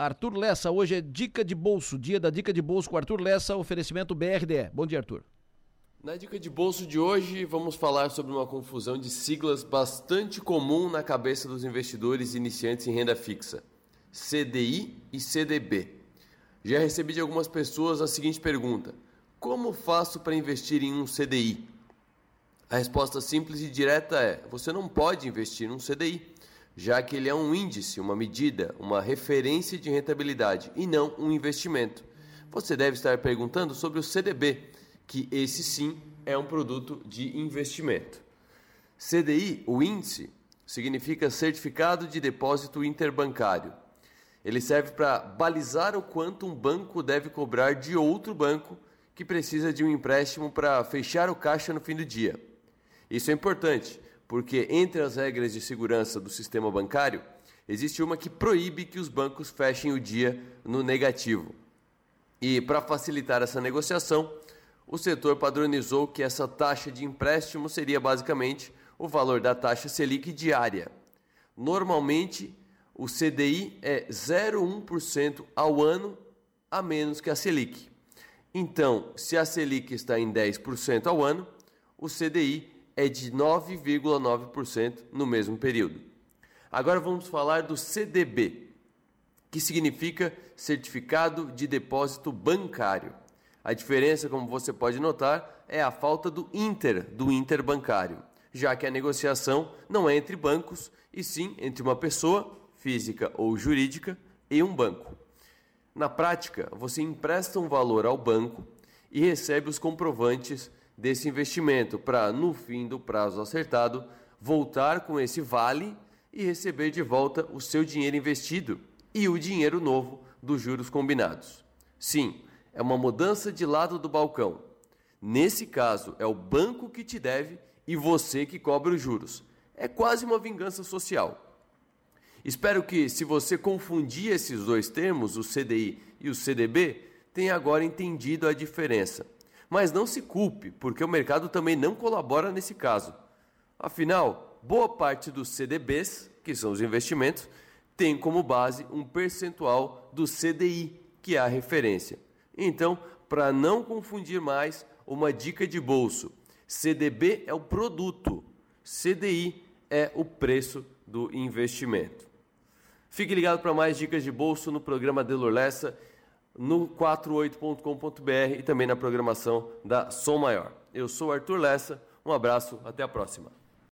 Arthur Lessa. Hoje é dica de bolso, dia da dica de bolso com Arthur Lessa, oferecimento BRDE. Bom dia, Arthur. Na dica de bolso de hoje, vamos falar sobre uma confusão de siglas bastante comum na cabeça dos investidores iniciantes em renda fixa: CDI e CDB. Já recebi de algumas pessoas a seguinte pergunta: Como faço para investir em um CDI? A resposta simples e direta é: você não pode investir num CDI, já que ele é um índice, uma medida, uma referência de rentabilidade e não um investimento. Você deve estar perguntando sobre o CDB, que esse sim é um produto de investimento. CDI, o índice, significa Certificado de Depósito Interbancário. Ele serve para balizar o quanto um banco deve cobrar de outro banco que precisa de um empréstimo para fechar o caixa no fim do dia. Isso é importante, porque entre as regras de segurança do sistema bancário, existe uma que proíbe que os bancos fechem o dia no negativo. E para facilitar essa negociação, o setor padronizou que essa taxa de empréstimo seria basicamente o valor da taxa Selic diária. Normalmente, o CDI é 0,1% ao ano a menos que a Selic. Então, se a Selic está em 10% ao ano, o CDI é de 9,9% no mesmo período. Agora vamos falar do CDB, que significa Certificado de Depósito Bancário. A diferença, como você pode notar, é a falta do inter, do interbancário, já que a negociação não é entre bancos, e sim entre uma pessoa, física ou jurídica, e um banco. Na prática, você empresta um valor ao banco e recebe os comprovantes desse investimento para, no fim do prazo acertado, voltar com esse vale e receber de volta o seu dinheiro investido e o dinheiro novo dos juros combinados. Sim, é uma mudança de lado do balcão. Nesse caso, é o banco que te deve e você que cobra os juros. É quase uma vingança social. Espero que, se você confundir esses dois termos, o CDI e o CDB, tenha agora entendido a diferença. Mas não se culpe, porque o mercado também não colabora nesse caso. Afinal, boa parte dos CDBs, que são os investimentos, tem como base um percentual do CDI, que é a referência. Então, para não confundir mais, uma dica de bolso: CDB é o produto, CDI é o preço do investimento. Fique ligado para mais dicas de bolso no programa Delor Lessa no 48.com.br e também na programação da Som Maior. Eu sou Arthur Lessa, um abraço, até a próxima.